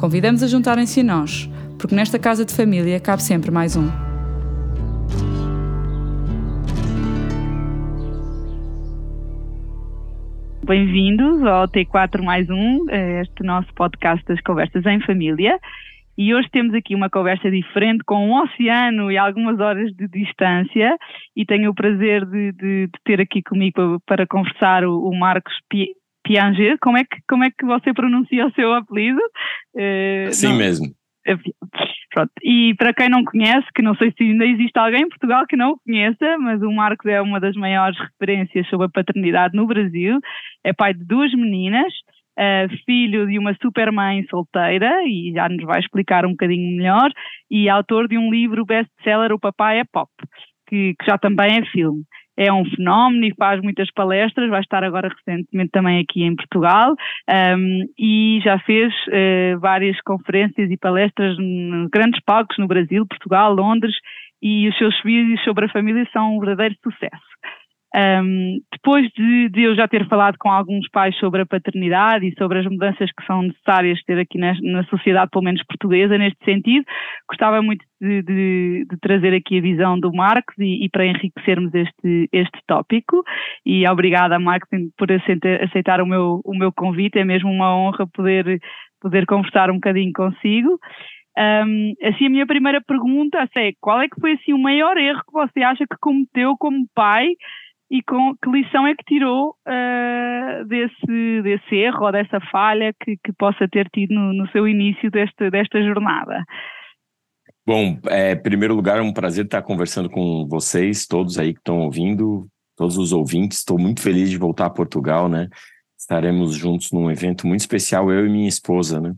Convidamos a juntarem-se a nós, porque nesta casa de família cabe sempre mais um. Bem-vindos ao T4 mais um, este nosso podcast das conversas em família. E hoje temos aqui uma conversa diferente com um oceano e algumas horas de distância e tenho o prazer de, de, de ter aqui comigo para, para conversar o, o Marcos Pianger, como é que, como é que você pronuncia o seu apelido? Uh, assim não, mesmo. É, pronto. E para quem não conhece, que não sei se ainda existe alguém em Portugal que não o conheça, mas o Marcos é uma das maiores referências sobre a paternidade no Brasil. É pai de duas meninas, uh, filho de uma supermãe solteira, e já nos vai explicar um bocadinho melhor, e autor de um livro best-seller, O Papai é Pop, que, que já também é filme é um fenómeno e faz muitas palestras, vai estar agora recentemente também aqui em Portugal um, e já fez uh, várias conferências e palestras em grandes palcos no Brasil, Portugal, Londres e os seus vídeos sobre a família são um verdadeiro sucesso. Um, depois de, de, eu já ter falado com alguns pais sobre a paternidade e sobre as mudanças que são necessárias ter aqui na, na sociedade, pelo menos portuguesa, neste sentido, gostava muito de, de, de trazer aqui a visão do Marcos e, e, para enriquecermos este, este tópico. E obrigada, Marcos, por aceitar, o, meu, o meu convite, é mesmo uma honra poder, poder conversar um bocadinho consigo. Um, assim, a minha primeira pergunta é qual é que foi assim, o maior erro que você acha que cometeu como pai e com que lição é que tirou uh, desse, desse erro ou dessa falha que, que possa ter tido no, no seu início desta, desta jornada? Bom, é, em primeiro lugar, é um prazer estar conversando com vocês, todos aí que estão ouvindo, todos os ouvintes. Estou muito feliz de voltar a Portugal, né? Estaremos juntos num evento muito especial, eu e minha esposa, né?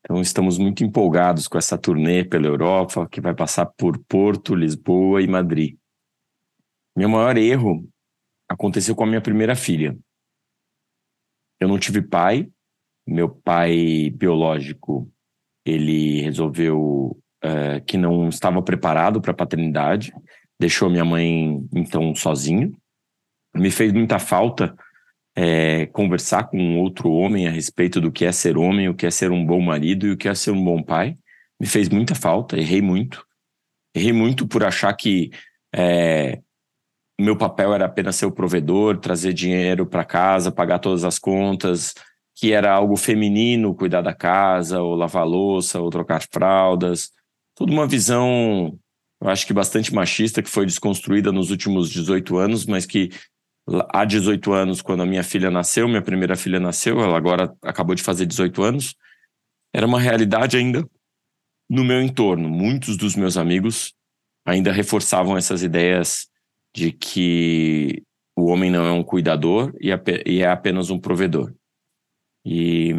Então, estamos muito empolgados com essa turnê pela Europa, que vai passar por Porto, Lisboa e Madrid. Meu maior erro aconteceu com a minha primeira filha. Eu não tive pai, meu pai biológico, ele resolveu uh, que não estava preparado para a paternidade, deixou minha mãe então sozinho. Me fez muita falta é, conversar com outro homem a respeito do que é ser homem, o que é ser um bom marido e o que é ser um bom pai. Me fez muita falta, errei muito. Errei muito por achar que é, meu papel era apenas ser o provedor, trazer dinheiro para casa, pagar todas as contas, que era algo feminino cuidar da casa, ou lavar louça, ou trocar fraldas. Tudo uma visão, eu acho que bastante machista, que foi desconstruída nos últimos 18 anos, mas que há 18 anos, quando a minha filha nasceu, minha primeira filha nasceu, ela agora acabou de fazer 18 anos, era uma realidade ainda no meu entorno. Muitos dos meus amigos ainda reforçavam essas ideias de que o homem não é um cuidador e é apenas um provedor. E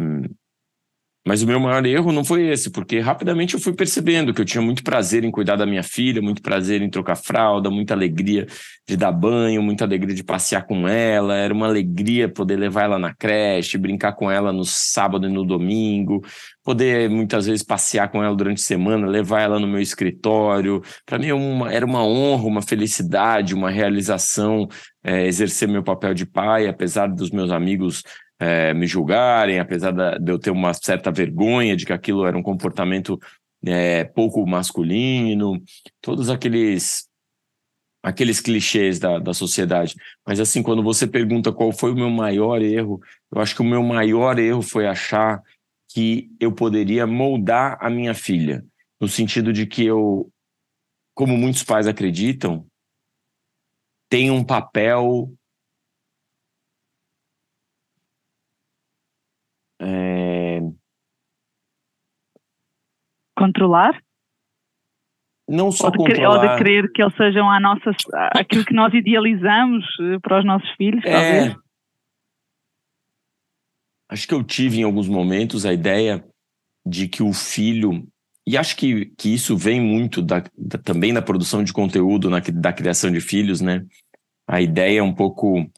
mas o meu maior erro não foi esse, porque rapidamente eu fui percebendo que eu tinha muito prazer em cuidar da minha filha, muito prazer em trocar fralda, muita alegria de dar banho, muita alegria de passear com ela, era uma alegria poder levar ela na creche, brincar com ela no sábado e no domingo, poder muitas vezes passear com ela durante a semana, levar ela no meu escritório. Para mim é uma, era uma honra, uma felicidade, uma realização é, exercer meu papel de pai, apesar dos meus amigos é, me julgarem, apesar da, de eu ter uma certa vergonha de que aquilo era um comportamento é, pouco masculino, todos aqueles aqueles clichês da, da sociedade. Mas assim, quando você pergunta qual foi o meu maior erro, eu acho que o meu maior erro foi achar que eu poderia moldar a minha filha, no sentido de que eu, como muitos pais acreditam, tenho um papel É... Controlar? Não só ou de, controlar. Ou de querer que eles sejam a nossa, aquilo que nós idealizamos eh, para os nossos filhos, é... talvez? Acho que eu tive em alguns momentos a ideia de que o filho e acho que, que isso vem muito da, da, também da produção de conteúdo, na, da criação de filhos, né? A ideia é um pouco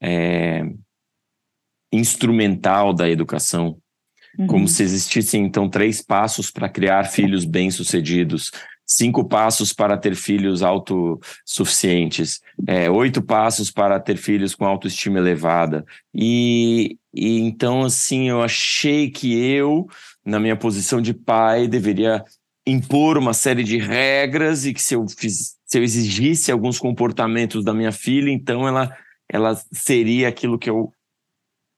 é, instrumental da educação, uhum. como se existissem então três passos para criar filhos bem-sucedidos, cinco passos para ter filhos autossuficientes, é, oito passos para ter filhos com autoestima elevada. E, e então, assim, eu achei que eu, na minha posição de pai, deveria impor uma série de regras e que se eu, fiz, se eu exigisse alguns comportamentos da minha filha, então ela, ela seria aquilo que eu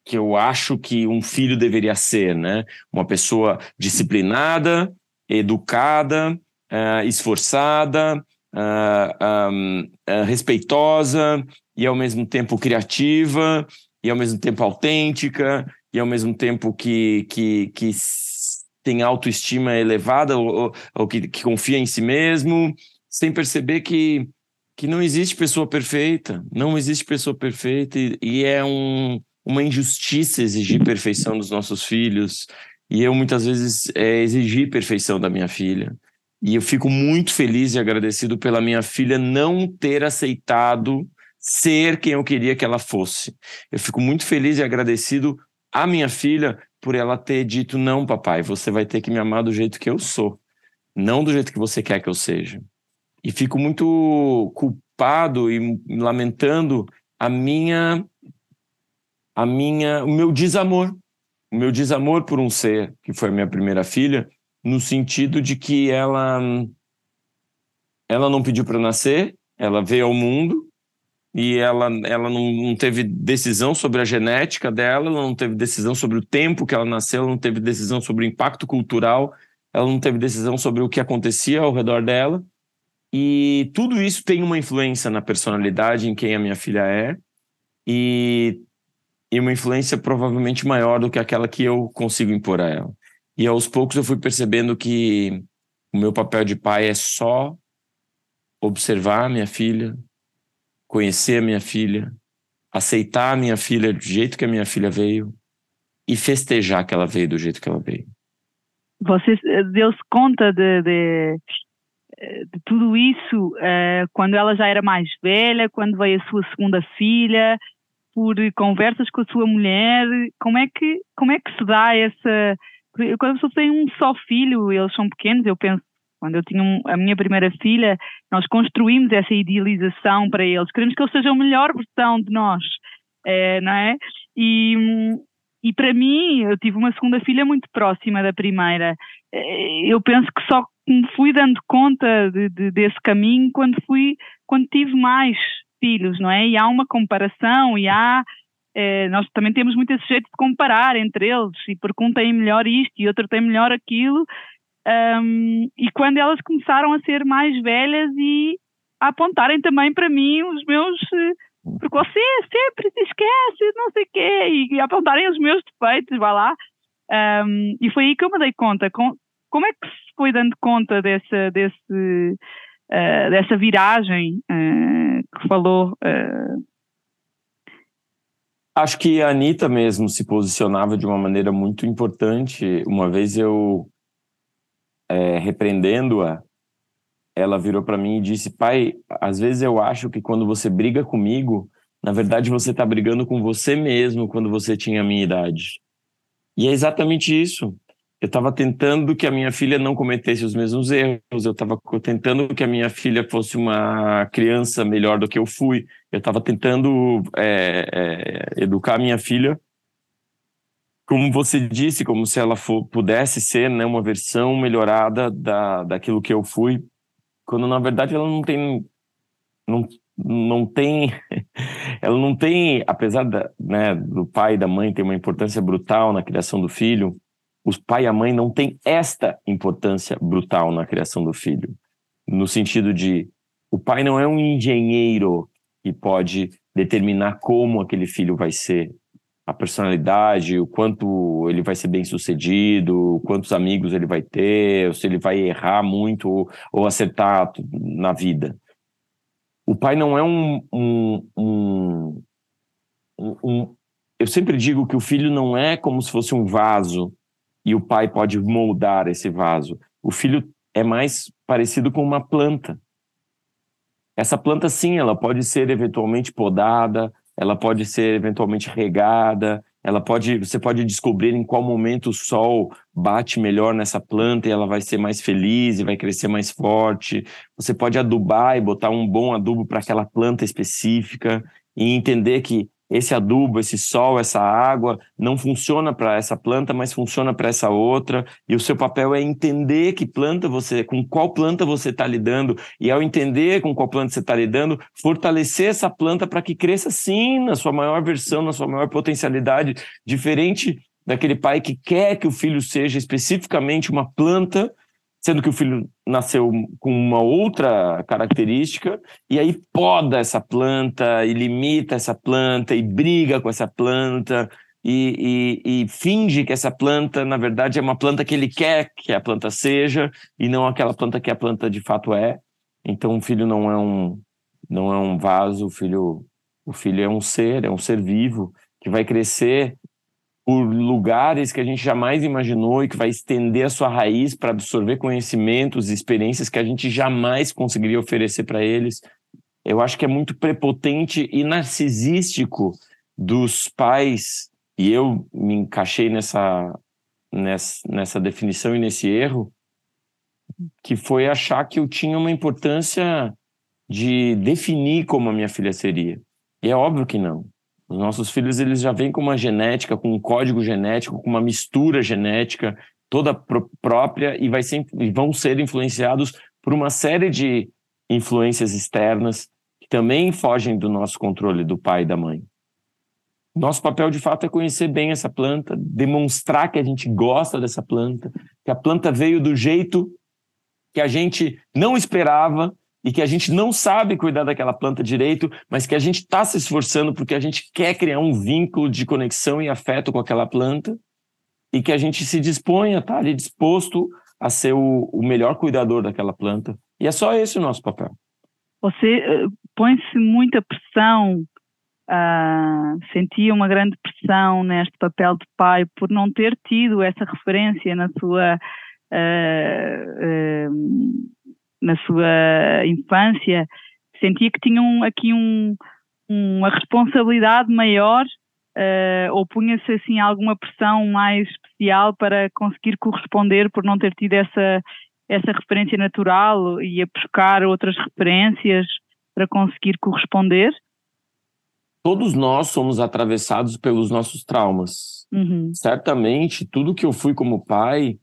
que eu acho que um filho deveria ser, né? Uma pessoa disciplinada, educada, uh, esforçada, uh, um, uh, respeitosa e ao mesmo tempo criativa e ao mesmo tempo autêntica e ao mesmo tempo que, que, que tem autoestima elevada ou, ou que, que confia em si mesmo, sem perceber que que não existe pessoa perfeita, não existe pessoa perfeita e, e é um, uma injustiça exigir perfeição dos nossos filhos. E eu muitas vezes é, exigi perfeição da minha filha. E eu fico muito feliz e agradecido pela minha filha não ter aceitado ser quem eu queria que ela fosse. Eu fico muito feliz e agradecido à minha filha por ela ter dito: não, papai, você vai ter que me amar do jeito que eu sou, não do jeito que você quer que eu seja. E fico muito culpado e lamentando a minha a minha, o meu desamor, o meu desamor por um ser que foi minha primeira filha, no sentido de que ela ela não pediu para nascer, ela veio ao mundo e ela, ela não, não, teve decisão sobre a genética dela, ela não teve decisão sobre o tempo que ela nasceu, ela não teve decisão sobre o impacto cultural, ela não teve decisão sobre o que acontecia ao redor dela. E tudo isso tem uma influência na personalidade, em quem a minha filha é. E e uma influência provavelmente maior do que aquela que eu consigo impor a ela. E aos poucos eu fui percebendo que o meu papel de pai é só observar a minha filha, conhecer a minha filha, aceitar a minha filha do jeito que a minha filha veio e festejar que ela veio do jeito que ela veio. Você deu-se conta de, de, de, tudo isso uh, quando ela já era mais velha, quando veio a sua segunda filha, por conversas com a sua mulher? Como é que, como é que se dá essa. Quando a pessoa tem um só filho, eles são pequenos, eu penso, quando eu tinha um, a minha primeira filha, nós construímos essa idealização para eles. Queremos que eles sejam a melhor versão de nós, é, não é? E, e para mim, eu tive uma segunda filha muito próxima da primeira. É, eu penso que só me fui dando conta de, de, desse caminho quando fui, quando tive mais filhos, não é? E há uma comparação e há eh, nós também temos muito esse jeito de comparar entre eles e porque um tem melhor isto e outro tem melhor aquilo um, e quando elas começaram a ser mais velhas e a apontarem também para mim os meus eh, porque você sempre se esquece, não sei o quê, e, e apontarem os meus defeitos, vá lá. Um, e foi aí que eu me dei conta. Com, como é que se foi dando conta desse, desse, uh, dessa viragem uh, que falou. Uh... Acho que a Anitta mesmo se posicionava de uma maneira muito importante. Uma vez eu, é, repreendendo-a, ela virou para mim e disse: Pai, às vezes eu acho que quando você briga comigo, na verdade você está brigando com você mesmo quando você tinha a minha idade. E é exatamente isso eu estava tentando que a minha filha não cometesse os mesmos erros, eu estava tentando que a minha filha fosse uma criança melhor do que eu fui, eu estava tentando é, é, educar a minha filha, como você disse, como se ela for, pudesse ser né, uma versão melhorada da, daquilo que eu fui, quando na verdade ela não tem. Não, não tem ela não tem apesar da, né, do pai e da mãe ter uma importância brutal na criação do filho os pai e a mãe não têm esta importância brutal na criação do filho. No sentido de, o pai não é um engenheiro que pode determinar como aquele filho vai ser, a personalidade, o quanto ele vai ser bem sucedido, quantos amigos ele vai ter, se ele vai errar muito ou, ou acertar na vida. O pai não é um, um, um, um, Eu sempre digo que o filho não é como se fosse um vaso e o pai pode moldar esse vaso. O filho é mais parecido com uma planta. Essa planta, sim, ela pode ser eventualmente podada, ela pode ser eventualmente regada, ela pode, você pode descobrir em qual momento o sol bate melhor nessa planta e ela vai ser mais feliz e vai crescer mais forte. Você pode adubar e botar um bom adubo para aquela planta específica e entender que esse adubo, esse sol, essa água não funciona para essa planta, mas funciona para essa outra. E o seu papel é entender que planta você, com qual planta você está lidando. E ao entender com qual planta você está lidando, fortalecer essa planta para que cresça sim na sua maior versão, na sua maior potencialidade, diferente daquele pai que quer que o filho seja especificamente uma planta sendo que o filho nasceu com uma outra característica, e aí poda essa planta, e limita essa planta, e briga com essa planta, e, e, e, finge que essa planta, na verdade, é uma planta que ele quer que a planta seja, e não aquela planta que a planta de fato é. Então o filho não é um, não é um vaso, o filho, o filho é um ser, é um ser vivo, que vai crescer por lugares que a gente jamais imaginou e que vai estender a sua raiz para absorver conhecimentos e experiências que a gente jamais conseguiria oferecer para eles. Eu acho que é muito prepotente e narcisístico dos pais, e eu me encaixei nessa, nessa, nessa definição e nesse erro, que foi achar que eu tinha uma importância de definir como a minha filha seria. E é óbvio que não. Os nossos filhos eles já vêm com uma genética, com um código genético, com uma mistura genética toda própria e, vai ser, e vão ser influenciados por uma série de influências externas que também fogem do nosso controle do pai e da mãe. Nosso papel de fato é conhecer bem essa planta, demonstrar que a gente gosta dessa planta, que a planta veio do jeito que a gente não esperava e que a gente não sabe cuidar daquela planta direito, mas que a gente está se esforçando porque a gente quer criar um vínculo de conexão e afeto com aquela planta e que a gente se dispõe a estar tá ali disposto a ser o, o melhor cuidador daquela planta. E é só esse o nosso papel. Você uh, põe-se muita pressão, uh, sentia uma grande pressão neste papel de pai por não ter tido essa referência na sua uh, na sua infância, sentia que tinham aqui um, uma responsabilidade maior uh, ou punha-se assim alguma pressão mais especial para conseguir corresponder por não ter tido essa, essa referência natural e a buscar outras referências para conseguir corresponder? Todos nós somos atravessados pelos nossos traumas. Uhum. Certamente, tudo que eu fui como pai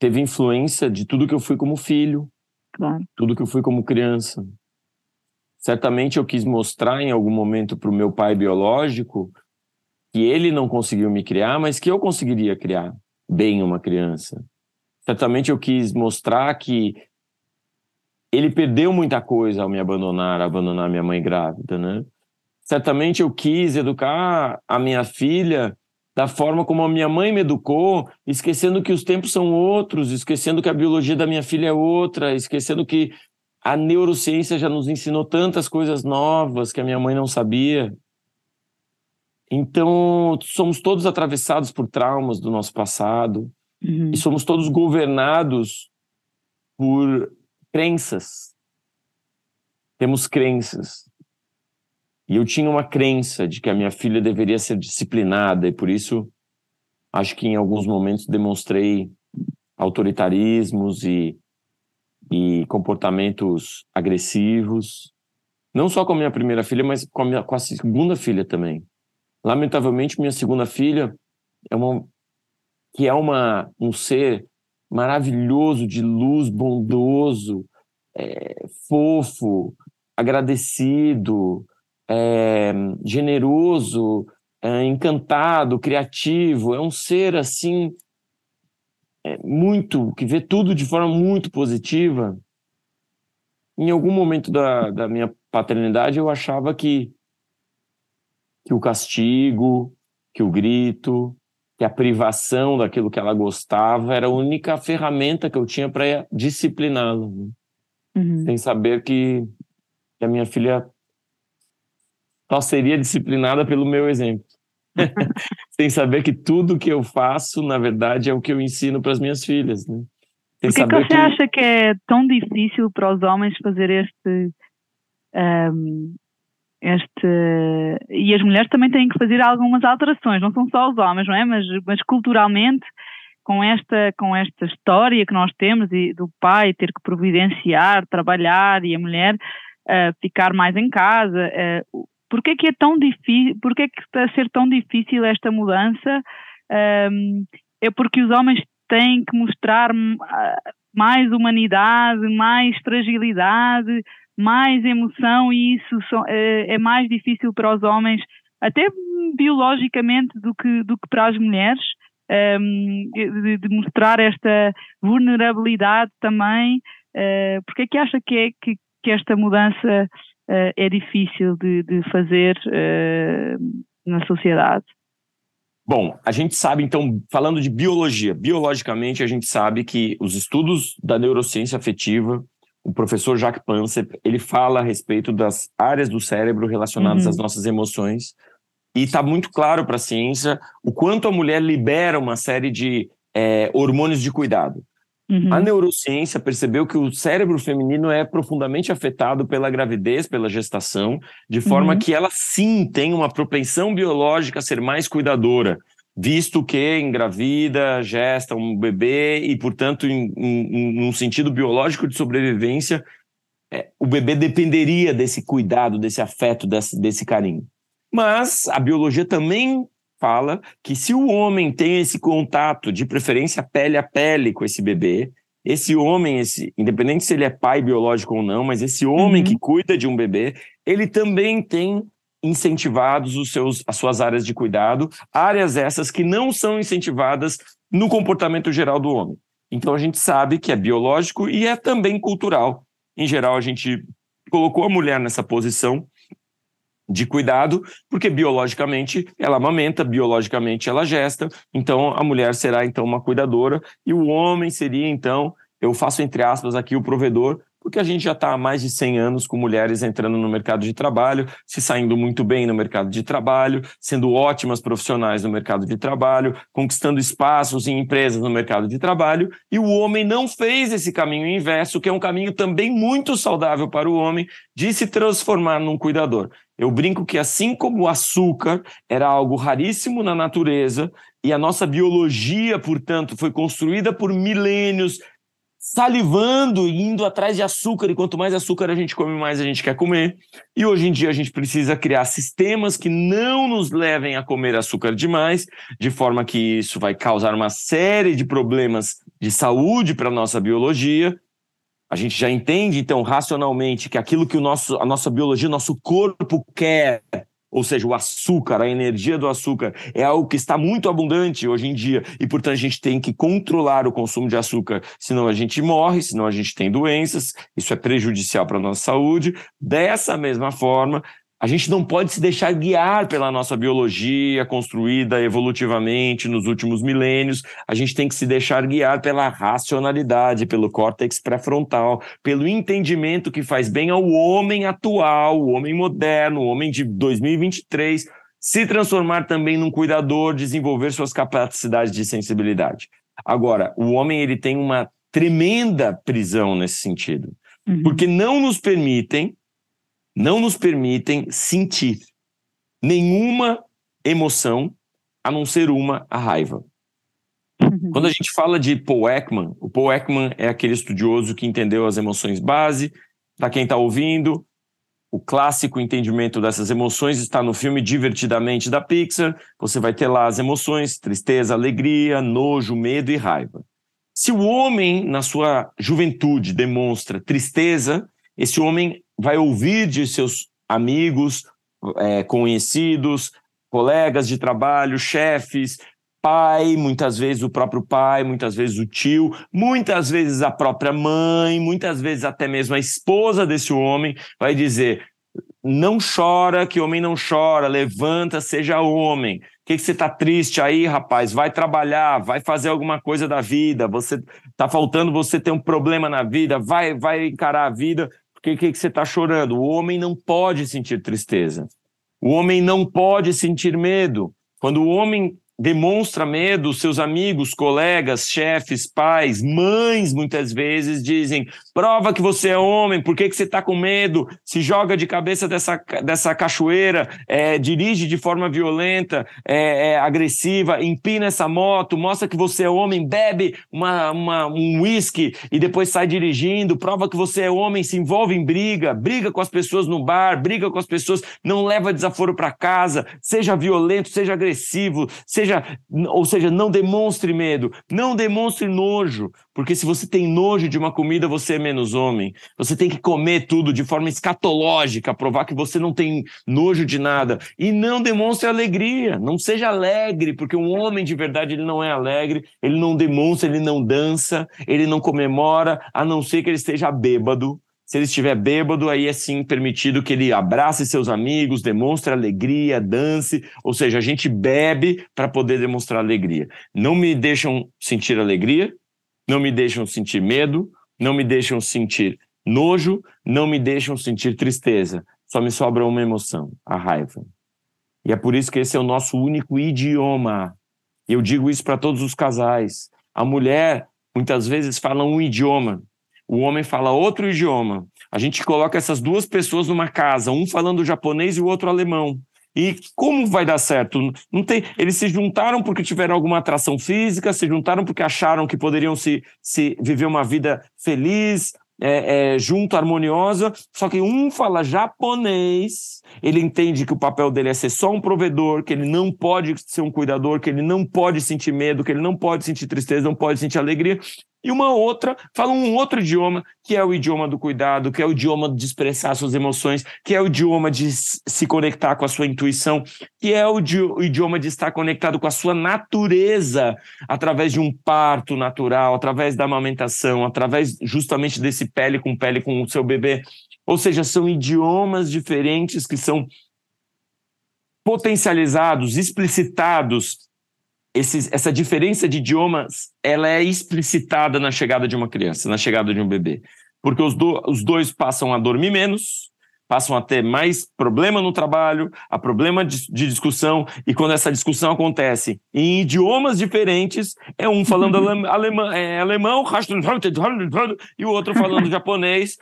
teve influência de tudo que eu fui como filho, Claro. Tudo que eu fui como criança. Certamente eu quis mostrar em algum momento para o meu pai biológico que ele não conseguiu me criar, mas que eu conseguiria criar bem uma criança. Certamente eu quis mostrar que ele perdeu muita coisa ao me abandonar, abandonar minha mãe grávida, né? Certamente eu quis educar a minha filha da forma como a minha mãe me educou, esquecendo que os tempos são outros, esquecendo que a biologia da minha filha é outra, esquecendo que a neurociência já nos ensinou tantas coisas novas que a minha mãe não sabia. Então, somos todos atravessados por traumas do nosso passado uhum. e somos todos governados por crenças. Temos crenças. E eu tinha uma crença de que a minha filha deveria ser disciplinada, e por isso acho que em alguns momentos demonstrei autoritarismos e, e comportamentos agressivos, não só com a minha primeira filha, mas com a, minha, com a segunda filha também. Lamentavelmente, minha segunda filha é uma que é uma um ser maravilhoso de luz, bondoso, é, fofo, agradecido, é, generoso, é, encantado, criativo, é um ser assim é, muito que vê tudo de forma muito positiva. Em algum momento da, da minha paternidade eu achava que que o castigo, que o grito, que a privação daquilo que ela gostava era a única ferramenta que eu tinha para discipliná-la, né? uhum. sem saber que, que a minha filha só seria disciplinada pelo meu exemplo. sem saber que tudo que eu faço, na verdade, é o que eu ensino para as minhas filhas, né? Por que, que você que... acha que é tão difícil para os homens fazer este, um, este e as mulheres também têm que fazer algumas alterações, não são só os homens, não é? Mas, mas culturalmente com esta com esta história que nós temos e do pai ter que providenciar, trabalhar e a mulher uh, ficar mais em casa, uh, por que é tão difícil, por que está a ser tão difícil esta mudança? Um, é porque os homens têm que mostrar ah, mais humanidade, mais fragilidade, mais emoção e isso é, é mais difícil para os homens, até biologicamente, do que, do que para as mulheres, um, de, de, mostrar esta vulnerabilidade também. Uh, porque é que acha que, é, que, que esta mudança uh, é difícil de, de fazer uh, na sociedade? Bom, a gente sabe, então, falando de biologia, biologicamente a gente sabe que os estudos da neurociência afetiva, o professor Jacques Panzer, ele fala a respeito das áreas do cérebro relacionadas uhum. às nossas emoções, e está muito claro para a ciência o quanto a mulher libera uma série de é, hormônios de cuidado. Uhum. A neurociência percebeu que o cérebro feminino é profundamente afetado pela gravidez, pela gestação, de forma uhum. que ela sim tem uma propensão biológica a ser mais cuidadora, visto que engravida, gesta um bebê e, portanto, em, em, em um sentido biológico de sobrevivência, é, o bebê dependeria desse cuidado, desse afeto, desse, desse carinho. Mas a biologia também fala que se o homem tem esse contato, de preferência pele a pele com esse bebê, esse homem, esse, independente se ele é pai biológico ou não, mas esse homem uhum. que cuida de um bebê, ele também tem incentivados os seus, as suas áreas de cuidado, áreas essas que não são incentivadas no comportamento geral do homem. Então a gente sabe que é biológico e é também cultural. Em geral, a gente colocou a mulher nessa posição de cuidado, porque biologicamente ela amamenta, biologicamente ela gesta, então a mulher será então uma cuidadora e o homem seria então, eu faço entre aspas aqui o provedor, porque a gente já está há mais de 100 anos com mulheres entrando no mercado de trabalho, se saindo muito bem no mercado de trabalho, sendo ótimas profissionais no mercado de trabalho, conquistando espaços em empresas no mercado de trabalho, e o homem não fez esse caminho inverso, que é um caminho também muito saudável para o homem, de se transformar num cuidador. Eu brinco que assim como o açúcar era algo raríssimo na natureza, e a nossa biologia, portanto, foi construída por milênios salivando e indo atrás de açúcar, e quanto mais açúcar a gente come, mais a gente quer comer. E hoje em dia a gente precisa criar sistemas que não nos levem a comer açúcar demais, de forma que isso vai causar uma série de problemas de saúde para a nossa biologia. A gente já entende, então, racionalmente, que aquilo que o nosso, a nossa biologia, o nosso corpo quer ou seja, o açúcar, a energia do açúcar, é algo que está muito abundante hoje em dia. E, portanto, a gente tem que controlar o consumo de açúcar, senão a gente morre, senão a gente tem doenças, isso é prejudicial para a nossa saúde. Dessa mesma forma, a gente não pode se deixar guiar pela nossa biologia construída evolutivamente nos últimos milênios. A gente tem que se deixar guiar pela racionalidade, pelo córtex pré-frontal, pelo entendimento que faz bem ao homem atual, o homem moderno, o homem de 2023, se transformar também num cuidador, desenvolver suas capacidades de sensibilidade. Agora, o homem ele tem uma tremenda prisão nesse sentido, uhum. porque não nos permitem não nos permitem sentir nenhuma emoção a não ser uma, a raiva. Uhum. Quando a gente fala de Paul Ekman, o Paul Ekman é aquele estudioso que entendeu as emoções base. Para quem está ouvindo, o clássico entendimento dessas emoções está no filme Divertidamente da Pixar. Você vai ter lá as emoções: tristeza, alegria, nojo, medo e raiva. Se o homem, na sua juventude, demonstra tristeza, esse homem vai ouvir de seus amigos, é, conhecidos, colegas de trabalho, chefes, pai, muitas vezes o próprio pai, muitas vezes o tio, muitas vezes a própria mãe, muitas vezes até mesmo a esposa desse homem vai dizer: não chora, que homem não chora, levanta, seja homem. O que, que você está triste aí, rapaz? Vai trabalhar, vai fazer alguma coisa da vida. Você está faltando você ter um problema na vida, vai, vai encarar a vida. Por que, que, você está chorando? O homem não pode sentir tristeza. O homem não pode sentir medo. Quando o homem demonstra medo, seus amigos, colegas, chefes, pais, mães, muitas vezes dizem: prova que você é homem, por que, que você está com medo? Se joga de cabeça dessa, dessa cachoeira, é, dirige de forma violenta, é, é, agressiva, empina essa moto, mostra que você é homem, bebe uma, uma, um uísque e depois sai dirigindo, prova que você é homem, se envolve em briga, briga com as pessoas no bar, briga com as pessoas, não leva desaforo para casa, seja violento, seja agressivo, seja ou seja, não demonstre medo, não demonstre nojo, porque se você tem nojo de uma comida, você é menos homem. Você tem que comer tudo de forma escatológica, provar que você não tem nojo de nada. E não demonstre alegria, não seja alegre, porque um homem de verdade ele não é alegre, ele não demonstra, ele não dança, ele não comemora, a não ser que ele esteja bêbado se ele estiver bêbado, aí é sim permitido que ele abrace seus amigos, demonstre alegria, dance. Ou seja, a gente bebe para poder demonstrar alegria. Não me deixam sentir alegria, não me deixam sentir medo, não me deixam sentir nojo, não me deixam sentir tristeza. Só me sobra uma emoção, a raiva. E é por isso que esse é o nosso único idioma. E eu digo isso para todos os casais. A mulher muitas vezes fala um idioma, o homem fala outro idioma. A gente coloca essas duas pessoas numa casa, um falando japonês e o outro alemão. E como vai dar certo? Não tem, eles se juntaram porque tiveram alguma atração física, se juntaram porque acharam que poderiam se, se viver uma vida feliz, é, é, junto, harmoniosa, só que um fala japonês, ele entende que o papel dele é ser só um provedor, que ele não pode ser um cuidador, que ele não pode sentir medo, que ele não pode sentir tristeza, não pode sentir alegria, e uma outra fala um outro idioma, que é o idioma do cuidado, que é o idioma de expressar suas emoções, que é o idioma de se conectar com a sua intuição, que é o, idioma de estar conectado com a sua natureza, através de um parto natural, através da amamentação, através justamente desse pele com pele com o seu bebê. Ou seja, são idiomas diferentes que são potencializados, explicitados esses, essa diferença de idiomas ela é explicitada na chegada de uma criança, na chegada de um bebê. Porque os, do, os dois passam a dormir menos, passam a ter mais problema no trabalho, a problema de, de, discussão, e quando essa discussão acontece em idiomas diferentes, é um falando alemão, é, alemão e o outro falando japonês,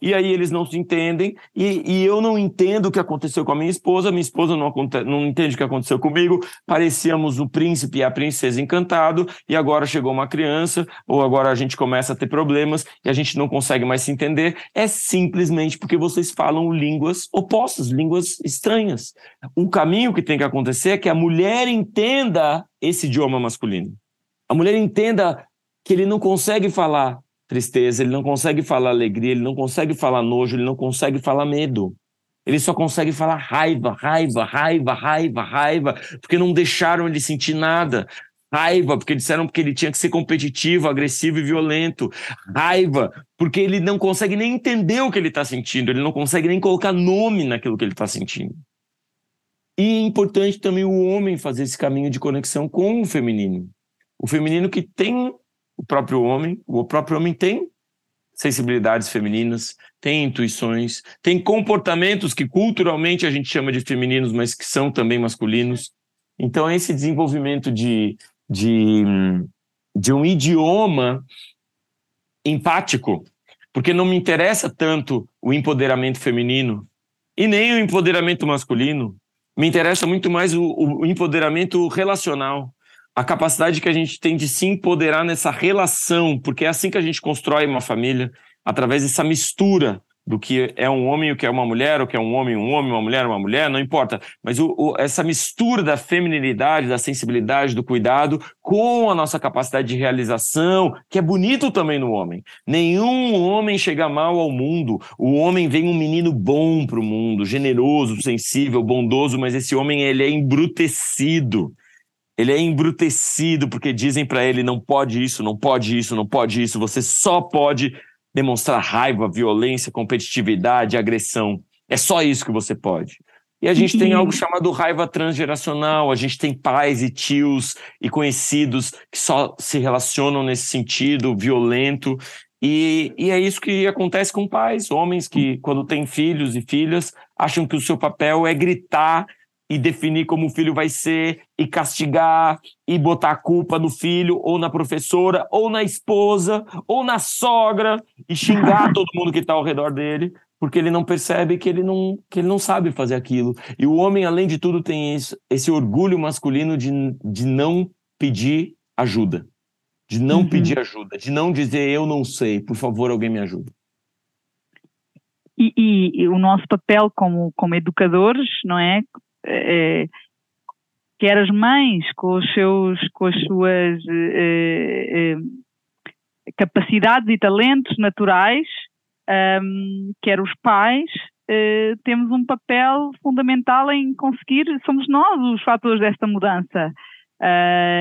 e aí eles não se entendem, e, e, eu não entendo o que aconteceu com a minha esposa, minha esposa não, não entende o que aconteceu comigo, parecíamos o príncipe e a princesa encantado, e agora chegou uma criança, ou agora a gente começa a ter problemas, e a gente não consegue mais se entender, é simplesmente simplesmente porque vocês falam línguas opostas, línguas estranhas. O caminho que tem que acontecer é que a mulher entenda esse idioma masculino. A mulher entenda que ele não consegue falar tristeza, ele não consegue falar alegria, ele não consegue falar nojo, ele não consegue falar medo. Ele só consegue falar raiva, raiva, raiva, raiva, raiva, porque não deixaram ele sentir nada. Raiva, porque disseram que ele tinha que ser competitivo, agressivo e violento. Raiva, porque ele não consegue nem entender o que ele está sentindo, ele não consegue nem colocar nome naquilo que ele está sentindo. E é importante também o homem fazer esse caminho de conexão com o feminino. O feminino que tem o próprio homem, o próprio homem tem sensibilidades femininas, tem intuições, tem comportamentos que culturalmente a gente chama de femininos, mas que são também masculinos. Então, esse desenvolvimento de, de, de um idioma empático, porque não me interessa tanto o empoderamento feminino e nem o empoderamento masculino. Me interessa muito mais o, o empoderamento relacional, a capacidade que a gente tem de se empoderar nessa relação, porque é assim que a gente constrói uma família, através dessa mistura do que é um homem o que é uma mulher, o que é um homem, um homem, uma mulher, uma mulher, não importa. Mas o, o, essa mistura da feminilidade, da sensibilidade, do cuidado com a nossa capacidade de realização, que é bonito também no homem. Nenhum homem chega mal ao mundo. O homem vem um menino bom para o mundo, generoso, sensível, bondoso, mas esse homem ele é embrutecido. Ele é embrutecido porque dizem para ele não pode isso, não pode isso, não pode isso, você só pode demonstrar raiva, violência, competitividade, agressão. É só isso que você pode. E a gente tem algo chamado raiva transgeracional. A gente tem pais e tios e conhecidos que só se relacionam nesse sentido violento. E, e é isso que acontece com pais, homens que, quando têm filhos e filhas, acham que o seu papel é gritar e definir como o filho vai ser, e castigar, e botar a culpa no filho, ou na professora, ou na esposa, ou na sogra, e xingar todo mundo que está ao redor dele, porque ele não percebe que ele não, que ele não sabe fazer aquilo. E o homem, além de tudo, tem isso, esse orgulho masculino de, de não pedir ajuda. De não uhum. pedir ajuda, de não dizer eu não sei, por favor, alguém me ajuda. E, e, e, o nosso papel como, como educadores, não é? É? quer as mães com, os seus, com as suas é, é, capacidades e talentos naturais, um, quer os pais, temos um papel fundamental em conseguir, somos nós os fatores desta mudança.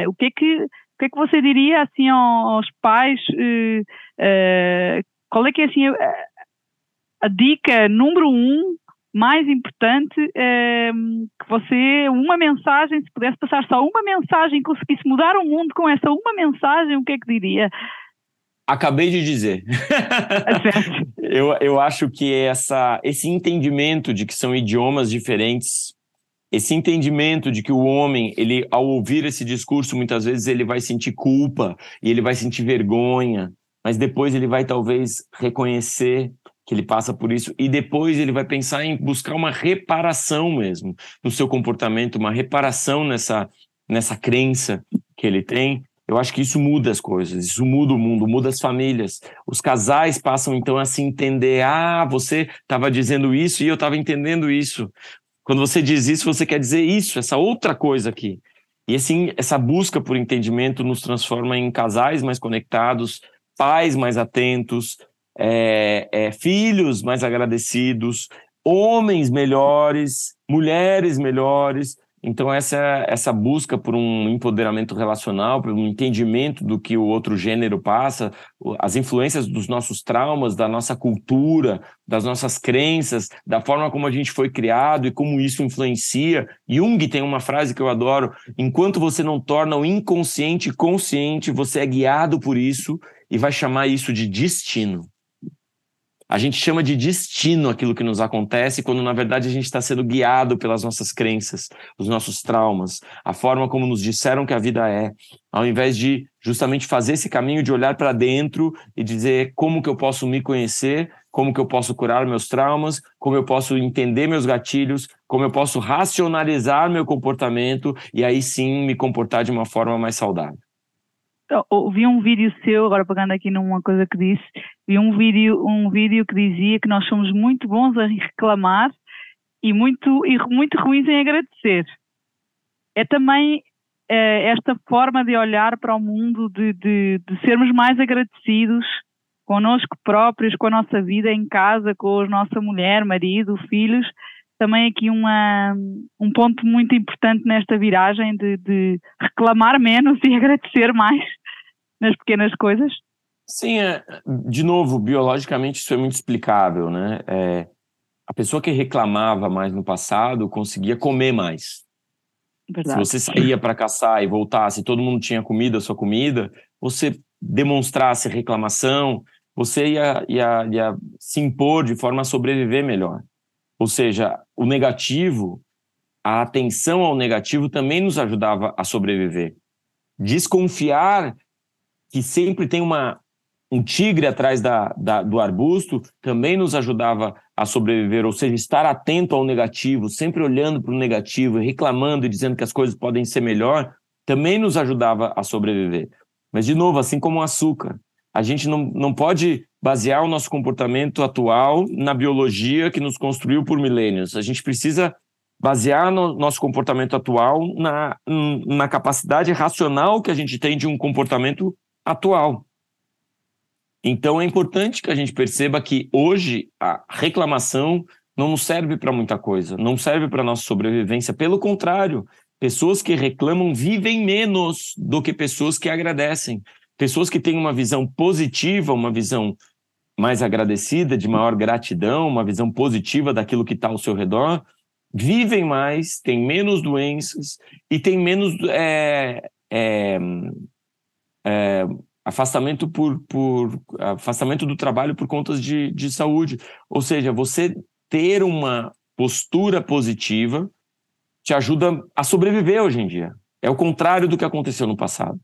O que é que o que é que você diria assim aos pais? Qual é que é assim a, a dica número um mais importante que você, uma mensagem, se pudesse passar só uma mensagem, conseguisse mudar o mundo com essa uma mensagem, o que é que diria? Acabei de dizer. eu, eu acho que essa, esse entendimento de que são idiomas diferentes, esse entendimento de que o homem, ele ao ouvir esse discurso, muitas vezes ele vai sentir culpa e ele vai sentir vergonha, mas depois ele vai talvez reconhecer que ele passa por isso e depois ele vai pensar em buscar uma reparação mesmo no seu comportamento, uma reparação nessa nessa crença que ele tem eu acho que isso muda as coisas, isso muda o mundo, muda as famílias. Os casais passam então a se entender: ah, você estava dizendo isso e eu estava entendendo isso. Quando você diz isso, você quer dizer isso, essa outra coisa aqui. E assim, essa busca por entendimento nos transforma em casais mais conectados, pais mais atentos, é, é, filhos mais agradecidos, homens melhores, mulheres melhores, então, essa, essa busca por um empoderamento relacional, por um entendimento do que o outro gênero passa, as influências dos nossos traumas, da nossa cultura, das nossas crenças, da forma como a gente foi criado e como isso influencia. Jung tem uma frase que eu adoro: enquanto você não torna o inconsciente consciente, você é guiado por isso e vai chamar isso de destino. A gente chama de destino aquilo que nos acontece, quando na verdade a gente está sendo guiado pelas nossas crenças, os nossos traumas, a forma como nos disseram que a vida é, ao invés de justamente fazer esse caminho de olhar para dentro e dizer como que eu posso me conhecer, como que eu posso curar meus traumas, como eu posso entender meus gatilhos, como eu posso racionalizar meu comportamento e aí sim me comportar de uma forma mais saudável. Ouvi um vídeo seu, agora pegando aqui numa coisa que disse, vi um vídeo, um vídeo que dizia que nós somos muito bons a reclamar e muito, e muito ruins em agradecer. É também é, esta forma de olhar para o mundo, de, de, de sermos mais agradecidos connosco próprios, com a nossa vida em casa, com a nossa mulher, marido, filhos, também aqui uma, um ponto muito importante nesta viragem de, de reclamar menos e agradecer mais nas pequenas coisas? Sim, é, de novo, biologicamente isso é muito explicável, né? É, a pessoa que reclamava mais no passado conseguia comer mais. Verdade. Se você saía para caçar e voltasse, todo mundo tinha comida, sua comida, você demonstrasse reclamação, você ia, ia, ia se impor de forma a sobreviver melhor. Ou seja, o negativo, a atenção ao negativo também nos ajudava a sobreviver. Desconfiar que sempre tem uma, um tigre atrás da, da, do arbusto também nos ajudava a sobreviver, ou seja, estar atento ao negativo, sempre olhando para o negativo, reclamando e dizendo que as coisas podem ser melhor, também nos ajudava a sobreviver. Mas, de novo, assim como o açúcar, a gente não, não pode basear o nosso comportamento atual na biologia que nos construiu por milênios. A gente precisa basear no nosso comportamento atual na, na capacidade racional que a gente tem de um comportamento atual. Então é importante que a gente perceba que hoje a reclamação não nos serve para muita coisa, não serve para nossa sobrevivência. Pelo contrário, pessoas que reclamam vivem menos do que pessoas que agradecem. Pessoas que têm uma visão positiva, uma visão mais agradecida, de maior gratidão, uma visão positiva daquilo que está ao seu redor, vivem mais, têm menos doenças e têm menos é, é, é, afastamento por, por afastamento do trabalho por contas de, de saúde. Ou seja, você ter uma postura positiva te ajuda a sobreviver hoje em dia. É o contrário do que aconteceu no passado.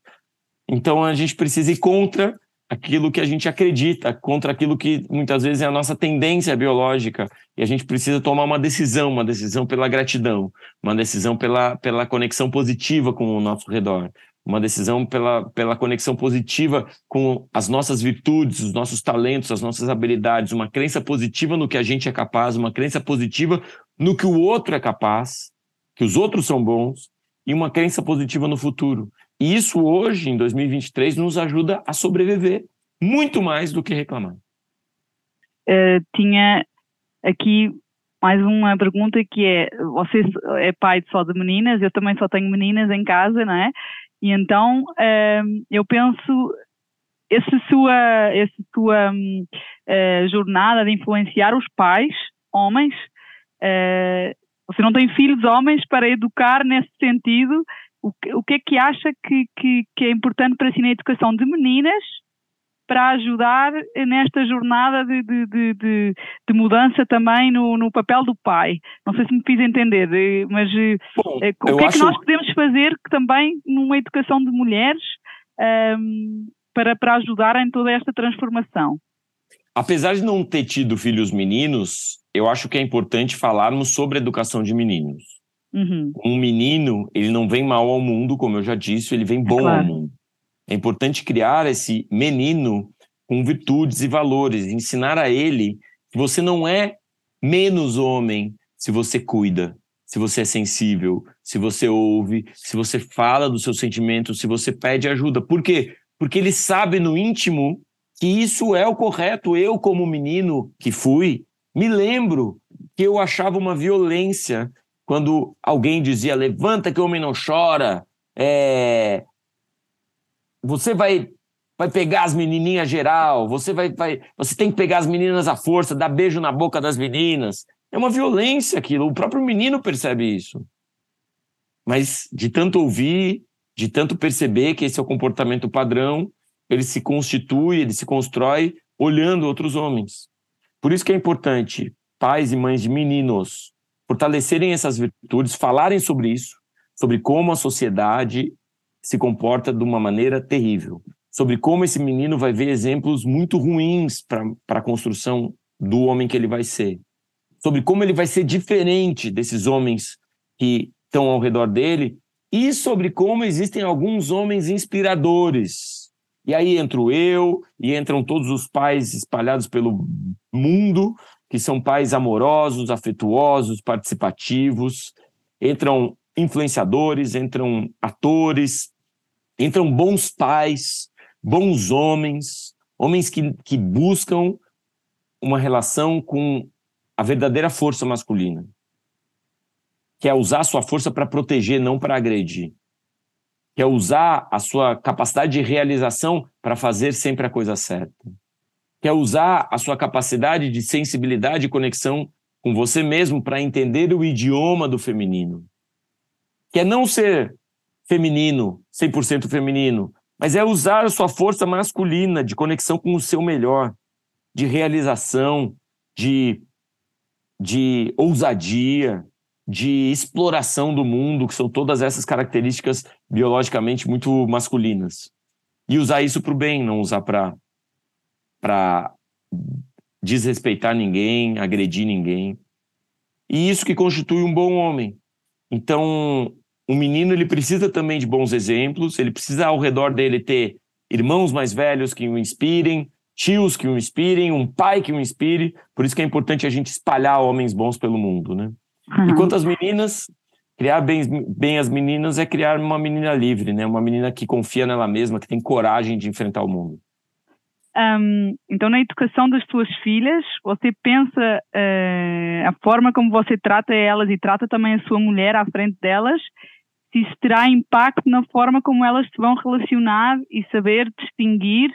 Então a gente precisa ir contra aquilo que a gente acredita, contra aquilo que muitas vezes é a nossa tendência biológica. E a gente precisa tomar uma decisão, uma decisão pela gratidão, uma decisão pela, pela conexão positiva com o nosso redor, uma decisão pela, pela conexão positiva com as nossas virtudes, os nossos talentos, as nossas habilidades, uma crença positiva no que a gente é capaz, uma crença positiva no que o outro é capaz, que os outros são bons, e uma crença positiva no futuro. E isso hoje, em 2023, nos ajuda a sobreviver muito mais do que reclamar. Uh, tinha aqui mais uma pergunta que é: você é pai só de meninas, eu também só tenho meninas em casa, não é? E então uh, eu penso essa sua, essa sua uh, jornada de influenciar os pais, homens, você não tem filhos homens para educar nesse sentido o que, o que é que acha que, que, que é importante para si na educação de meninas para ajudar nesta jornada de, de, de, de, mudança também no, no papel do pai. Não sei se me fiz entender, eh, mas eh, Bom, eh, o que é acho... que nós podemos fazer também numa educação de mulheres um, ehm, para, para ajudar em toda esta transformação? Apesar de não ter tido filhos meninos, eu acho que é importante falarmos sobre a educação de meninos. Uhum. Um menino, ele não vem mal ao mundo, como eu já disse, ele vem é bom é claro. ao mundo. É importante criar esse menino com virtudes e valores, ensinar a ele que você não é menos homem se você cuida, se você é sensível, se você ouve, se você fala dos seus sentimentos, se você pede ajuda. Por quê? Porque ele sabe no íntimo que isso é o correto. Eu, como menino que fui, me lembro que eu achava uma violência quando alguém dizia levanta que o homem não chora, é... você vai vai pegar as menininhas geral, você vai, vai você tem que pegar as meninas à força, dar beijo na boca das meninas. É uma violência aquilo, o próprio menino percebe isso. Mas de tanto ouvir, de tanto perceber que esse é o comportamento padrão, ele se constitui, ele se constrói olhando outros homens. Por isso que é importante pais e mães de meninos fortalecerem essas virtudes, falarem sobre isso, sobre como a sociedade se comporta de uma maneira terrível, sobre como esse menino vai ver exemplos muito ruins para a construção do homem que ele vai ser, sobre como ele vai ser diferente desses homens que estão ao redor dele e sobre como existem alguns homens inspiradores. E aí entro eu e entram todos os pais espalhados pelo mundo que são pais amorosos, afetuosos, participativos, entram influenciadores, entram atores, entram bons pais, bons homens, homens que, que buscam uma relação com a verdadeira força masculina, que é usar a sua força para proteger, não para agredir, que é usar a sua capacidade de realização para fazer sempre a coisa certa que é usar a sua capacidade de sensibilidade e conexão com você mesmo para entender o idioma do feminino. Que é não ser feminino, 100% feminino, mas é usar a sua força masculina de conexão com o seu melhor, de realização, de, de ousadia, de exploração do mundo, que são todas essas características biologicamente muito masculinas. E usar isso para o bem, não usar para desrespeitar ninguém, agredir ninguém. E isso que constitui um bom homem. Então, o menino ele precisa também de bons exemplos, ele precisa ao redor dele ter irmãos mais velhos que o inspirem, tios que o inspirem, um pai que o inspire. Por isso que é importante a gente espalhar homens bons pelo mundo, né? Uhum. E quanto às meninas, criar bem, bem as meninas é criar uma menina livre, né? Uma menina que confia nela mesma, que tem coragem de enfrentar o mundo. Um, então, na educação das suas filhas, você pensa uh, a forma como você trata elas e trata também a sua mulher à frente delas, se isso terá impacto na forma como elas se vão relacionar e saber distinguir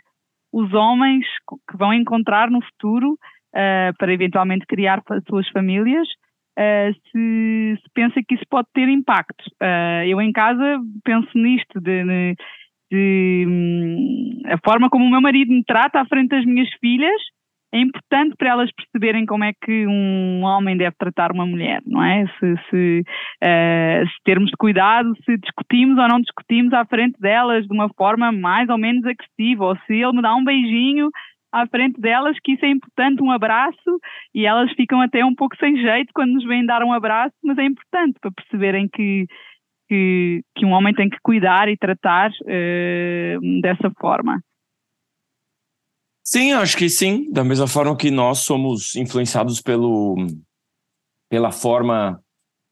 os homens que vão encontrar no futuro uh, para eventualmente criar as suas famílias. Uh, se, se, pensa que isso pode ter impacto. eu em casa penso nisto, de, de de hum, a forma como o meu marido me trata à frente das minhas filhas é importante para elas perceberem como é que um homem deve tratar uma mulher, não é? Se, se, uh, se termos cuidado, se discutimos ou não discutimos à frente delas de uma forma mais ou menos agressiva, ou se ele me dá um beijinho à frente delas, que isso é importante, um abraço, e elas ficam até um pouco sem jeito quando nos vêm dar um abraço, mas é importante para perceberem que, que, que um homem tem que cuidar e tratar uh, dessa forma. Sim, acho que sim. Da mesma forma que nós somos influenciados pelo, pela forma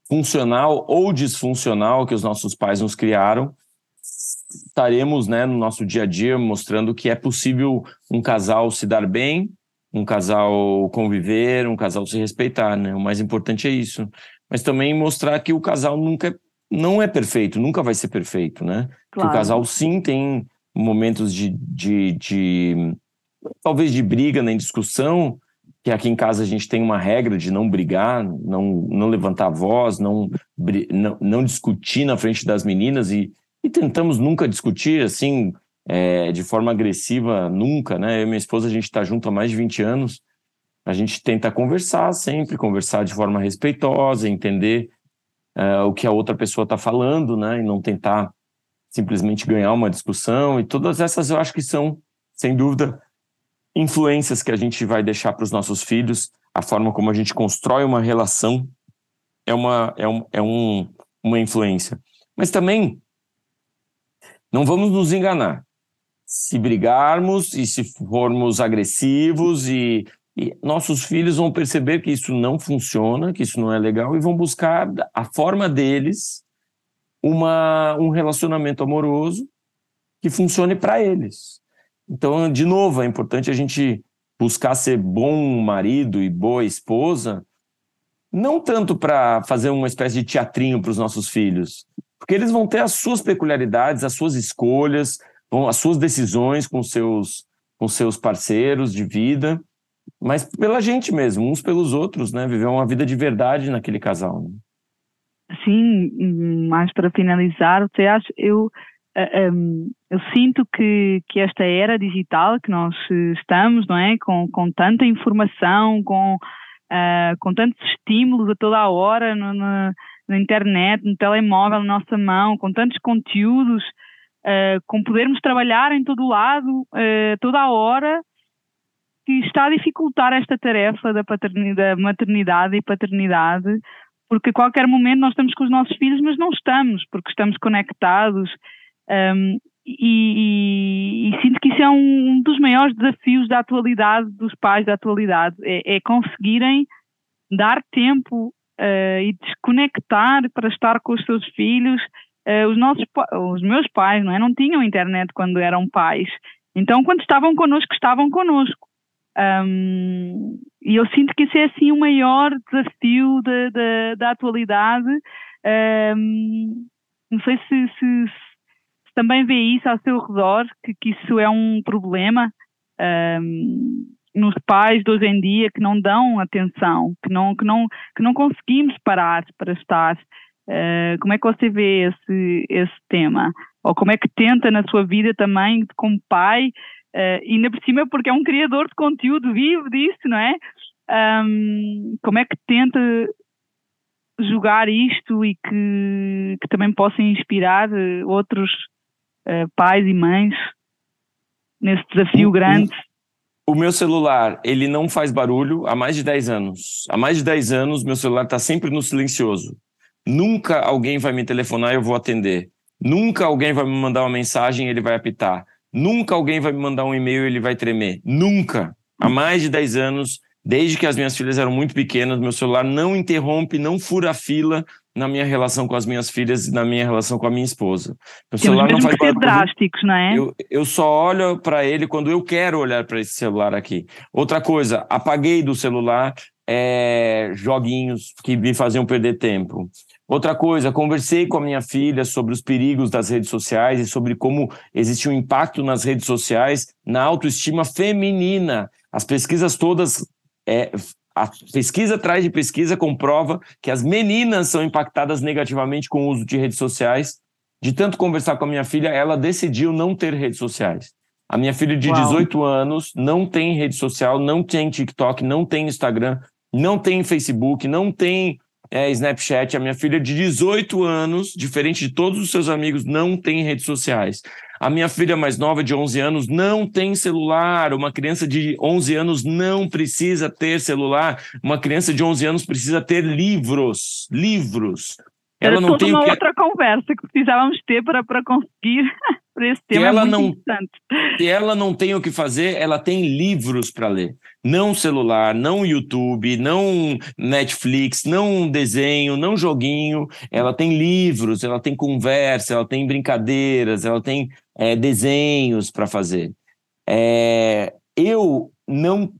funcional ou disfuncional que os nossos pais nos criaram, estaremos né, no nosso dia a dia mostrando que é possível um casal se dar bem, um casal conviver, um casal se respeitar. Né? O mais importante é isso. Mas também mostrar que o casal nunca não é perfeito, nunca vai ser perfeito, né? Claro. Que o casal sim tem momentos de, de, de talvez de briga, nem discussão, que aqui em casa a gente tem uma regra de não brigar, não, não levantar voz, não, não, não discutir na frente das meninas e, e tentamos nunca discutir assim é, de forma agressiva, nunca, né? Eu e minha esposa, a gente está junto há mais de 20 anos, a gente tenta conversar sempre, conversar de forma respeitosa, entender uh, o que a outra pessoa está falando, né? E não tentar simplesmente ganhar uma discussão. E todas essas eu acho que são, sem dúvida, influências que a gente vai deixar para os nossos filhos, a forma como a gente constrói uma relação é uma, é um, é um, uma influência. Mas também não vamos nos enganar. Se brigarmos e se formos agressivos e, e nossos filhos vão perceber que isso não funciona, que isso não é legal e vão buscar a forma deles uma, um relacionamento amoroso que funcione para eles. Então, de novo, é importante a gente buscar ser bom marido e boa esposa, não tanto para fazer uma espécie de teatrinho para os nossos filhos, porque eles vão ter as suas peculiaridades, as suas escolhas, as suas decisões com seus com seus parceiros de vida, mas pela gente mesmo, uns pelos outros, né? Viver uma vida de verdade naquele casal. Né? Sim, mais para finalizar, você acha, eu um, eu sinto que, que esta era digital que nós estamos, não é? Com, com tanta informação, com, uh, com tantos estímulos a toda a hora no, no, na internet, no telemóvel, na nossa mão, com tantos conteúdos, uh, com podermos trabalhar em todo lado, uh, toda a hora, que está a dificultar esta tarefa da, da maternidade e paternidade, porque a qualquer momento nós estamos com os nossos filhos, mas não estamos, porque estamos conectados um, e, e, e, sinto que isso é um, dos maiores desafios da atualidade, dos pais da atualidade, é, é conseguirem dar tempo uh, e desconectar para estar com os seus filhos. Uh, os, nossos, os meus pais não, é? não tinham internet quando eram pais, então quando estavam connosco, estavam connosco. Um, e eu sinto que isso é assim o maior desafio da, da, da atualidade. Um, não sei se, se, também vê isso ao seu redor, que, que isso é um problema um, nos pais de hoje em dia que não dão atenção, que não, que não, que não conseguimos parar para estar. Uh, como é que você vê esse, esse tema? Ou como é que tenta na sua vida também, como pai, uh, ainda por cima porque é um criador de conteúdo vivo disso, não é? Um, como é que tenta jogar isto e que, que também possa inspirar eh, outros uh, pais e mães nesse desafio o, grande? O meu celular, ele não faz barulho há mais de 10 anos. Há mais de 10 anos, meu celular está sempre no silencioso. Nunca alguém vai me telefonar e eu vou atender. Nunca alguém vai me mandar uma mensagem e ele vai apitar. Nunca alguém vai me mandar um e-mail e ele vai tremer. Nunca. Há mais de 10 anos, desde que as minhas filhas eram muito pequenas, meu celular não interrompe, não fura a fila na minha relação com as minhas filhas e na minha relação com a minha esposa. O celular não faz ser drásticos, não é? Eu, eu só olho para ele quando eu quero olhar para esse celular aqui. Outra coisa, apaguei do celular é, joguinhos que me faziam perder tempo. Outra coisa, conversei com a minha filha sobre os perigos das redes sociais e sobre como existe um impacto nas redes sociais na autoestima feminina. As pesquisas todas é, a pesquisa atrás de pesquisa comprova que as meninas são impactadas negativamente com o uso de redes sociais. De tanto conversar com a minha filha, ela decidiu não ter redes sociais. A minha filha de Uau. 18 anos não tem rede social, não tem TikTok, não tem Instagram, não tem Facebook, não tem é, Snapchat. A minha filha de 18 anos, diferente de todos os seus amigos, não tem redes sociais. A minha filha mais nova, de 11 anos, não tem celular. Uma criança de 11 anos não precisa ter celular. Uma criança de 11 anos precisa ter livros. Livros. Ela não tem uma que... outra conversa que precisávamos ter para, para conseguir para esse tema. ela, não, se ela não tem o que fazer, ela tem livros para ler. Não celular, não YouTube, não Netflix, não desenho, não joguinho. Ela tem livros, ela tem conversa, ela tem brincadeiras, ela tem é, desenhos para fazer. É, eu não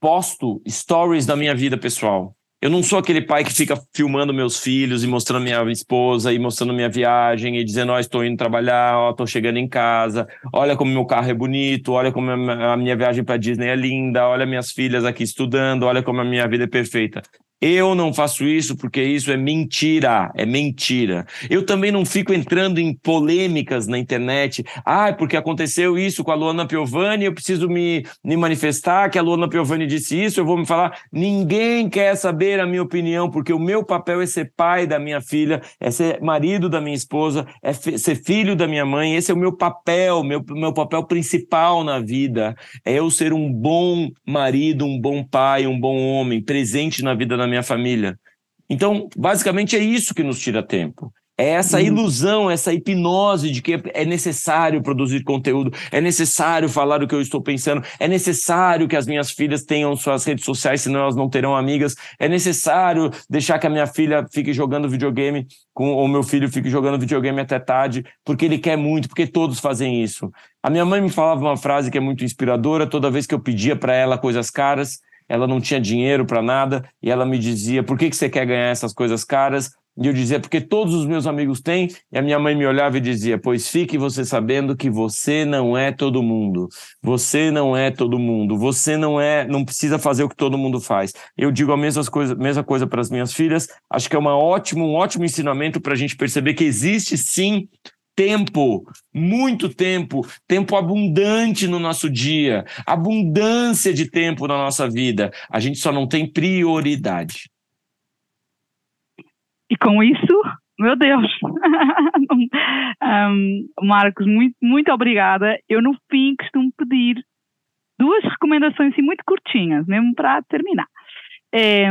posto stories da minha vida pessoal. Eu não sou aquele pai que fica filmando meus filhos e mostrando minha esposa e mostrando minha viagem e dizendo, ó, oh, estou indo trabalhar, ó, estou chegando em casa, olha como meu carro é bonito, olha como a minha viagem para Disney é linda, olha minhas filhas aqui estudando, olha como a minha vida é perfeita. Eu não faço isso porque isso é mentira, é mentira. Eu também não fico entrando em polêmicas na internet. Ah, porque aconteceu isso com a Luana Piovani, eu preciso me, me manifestar que a Luana Piovani disse isso, eu vou me falar. Ninguém quer saber a minha opinião, porque o meu papel é ser pai da minha filha, é ser marido da minha esposa, é ser filho da minha mãe. Esse é o meu papel, meu, meu papel principal na vida. É eu ser um bom marido, um bom pai, um bom homem, presente na vida da na minha família. Então, basicamente é isso que nos tira tempo. É essa uhum. ilusão, essa hipnose de que é necessário produzir conteúdo, é necessário falar o que eu estou pensando, é necessário que as minhas filhas tenham suas redes sociais, senão elas não terão amigas, é necessário deixar que a minha filha fique jogando videogame, com, ou meu filho fique jogando videogame até tarde, porque ele quer muito, porque todos fazem isso. A minha mãe me falava uma frase que é muito inspiradora, toda vez que eu pedia para ela coisas caras, ela não tinha dinheiro para nada, e ela me dizia: por que, que você quer ganhar essas coisas caras? E eu dizia: porque todos os meus amigos têm. E a minha mãe me olhava e dizia: pois fique você sabendo que você não é todo mundo. Você não é todo mundo. Você não é, não precisa fazer o que todo mundo faz. Eu digo a mesma coisa, mesma coisa para as minhas filhas. Acho que é uma ótimo, um ótimo ensinamento para a gente perceber que existe sim tempo, muito tempo, tempo abundante no nosso dia, abundância de tempo na nossa vida. A gente só não tem prioridade. E com isso, meu Deus, um, Marcos, muito, muito obrigada. Eu, no fim, costumo pedir duas recomendações assim, muito curtinhas, mesmo para terminar. É,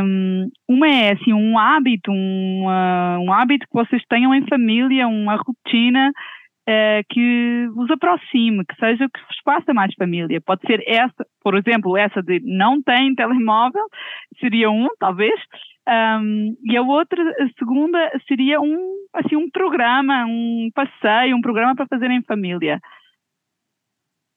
uma é assim, um hábito, um, uh, um hábito que vocês tenham em família, uma rotina uh, que vos aproxime, que seja que vos faça mais família. Pode ser essa, por exemplo, essa de não tem telemóvel, seria um, talvez. Um, e a outra, a segunda, seria um, assim, um programa, um passeio, um programa para fazer em família.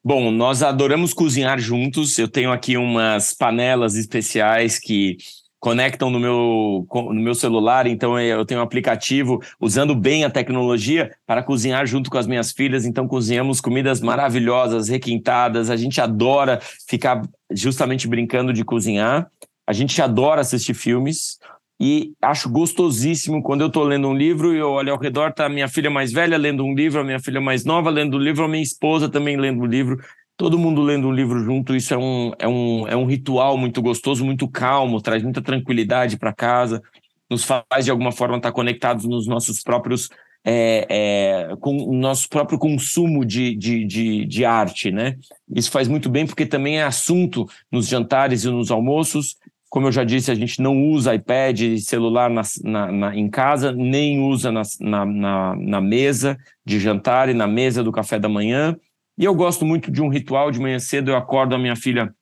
Bom, nós adoramos cozinhar juntos. Eu tenho aqui umas panelas especiais que conectam no meu, no meu celular, então eu tenho um aplicativo usando bem a tecnologia para cozinhar junto com as minhas filhas. Então cozinhamos comidas maravilhosas, requintadas. A gente adora ficar justamente brincando de cozinhar. A gente adora assistir filmes e acho gostosíssimo quando eu estou lendo um livro e eu olho ao redor, tá a minha filha mais velha lendo um livro, a minha filha mais nova lendo um livro, a minha esposa também lendo um livro, todo mundo lendo um livro junto, isso é um, é um, é um ritual muito gostoso, muito calmo, traz muita tranquilidade para casa, nos faz de alguma forma estar conectados nos nossos próprios é, é, com o nosso próprio consumo de, de, de, de, arte, né? Isso faz muito bem porque também é assunto nos jantares e nos almoços, como eu já disse, a gente não usa iPad e celular na, na, na, em casa, nem usa na, mesa de jantar e na mesa do café da manhã. E eu gosto muito de um ritual de manhã cedo. Eu acordo a minha filha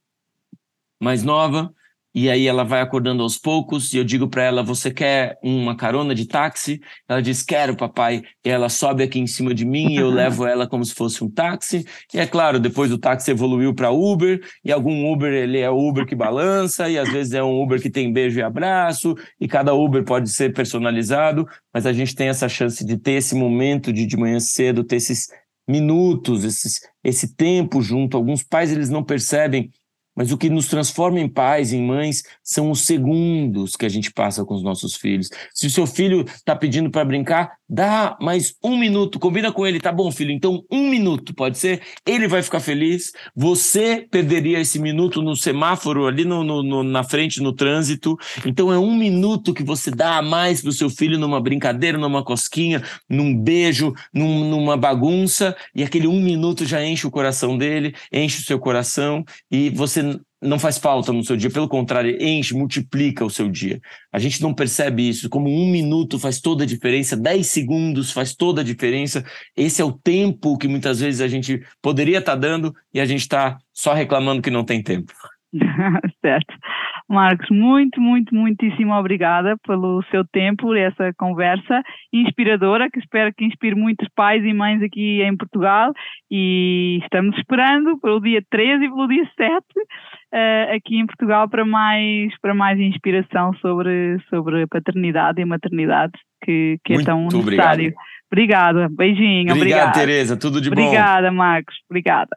mais nova, e aí ela vai acordando aos poucos, e eu digo para ela: Você quer uma carona de táxi? Ela diz: Quero, papai. E ela sobe aqui em cima de mim e eu levo ela como se fosse um táxi. E é claro, depois o táxi evoluiu para Uber, e algum Uber ele é Uber que balança, e às vezes é um Uber que tem beijo e abraço, e cada Uber pode ser personalizado, mas a gente tem essa chance de ter esse momento de de manhã cedo, ter esses minutos, esses, esse tempo junto. Alguns pais eles não percebem mas o que nos transforma em pais, em mães, são os segundos que a gente passa com os nossos filhos. Se o seu filho está pedindo para brincar, dá mais um minuto, combina com ele, tá bom, filho? Então, um minuto, pode ser? Ele vai ficar feliz. Você perderia esse minuto no semáforo, ali no, no, no na frente, no trânsito. Então, é um minuto que você dá a mais para o seu filho numa brincadeira, numa cosquinha, num beijo, num, numa bagunça, e aquele um minuto já enche o coração dele, enche o seu coração, e você não faz falta no seu dia, pelo contrário, enche, multiplica o seu dia. A gente não percebe isso, como um minuto faz toda a diferença, dez segundos faz toda a diferença. Esse é o tempo que muitas vezes a gente poderia estar tá dando e a gente está só reclamando que não tem tempo. certo. Marcos, muito, muito, muitíssimo obrigada pelo seu tempo, por essa conversa inspiradora, que espero que inspire muitos pais e mães aqui em Portugal e estamos esperando pelo dia 13 e pelo dia 7 uh, aqui em Portugal para mais, para mais inspiração sobre, sobre a paternidade e maternidade que, que é tão necessário. Obrigado. Obrigada, beijinho. Obrigado, obrigada. Tereza, tudo de obrigada, bom. Obrigada, Marcos. Obrigada.